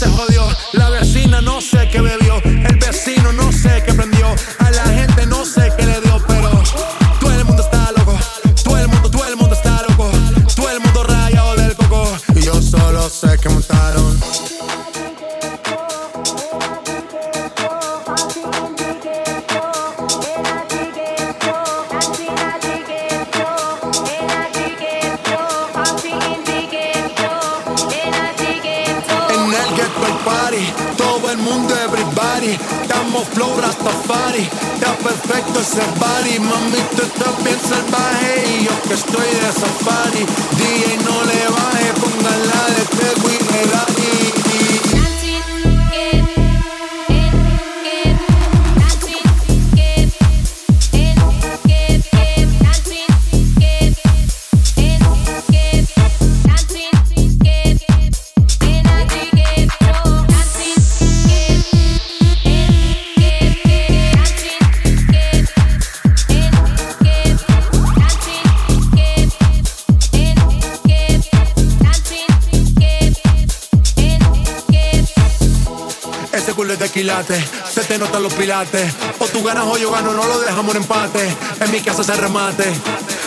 Se Estamos flow Rastafari. Está perfecto ese body Mami, tú estás bien salvaje. Y yo que estoy de safari. DJ no le te notan los pilates. O tú ganas o yo gano, no lo dejamos en empate. En mi casa se remate.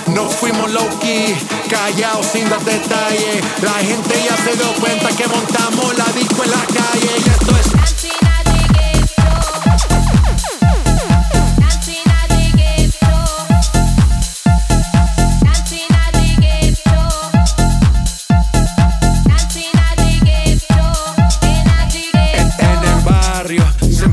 No fuimos low key, callados sin dar detalles. La gente ya se dio cuenta que montamos la disco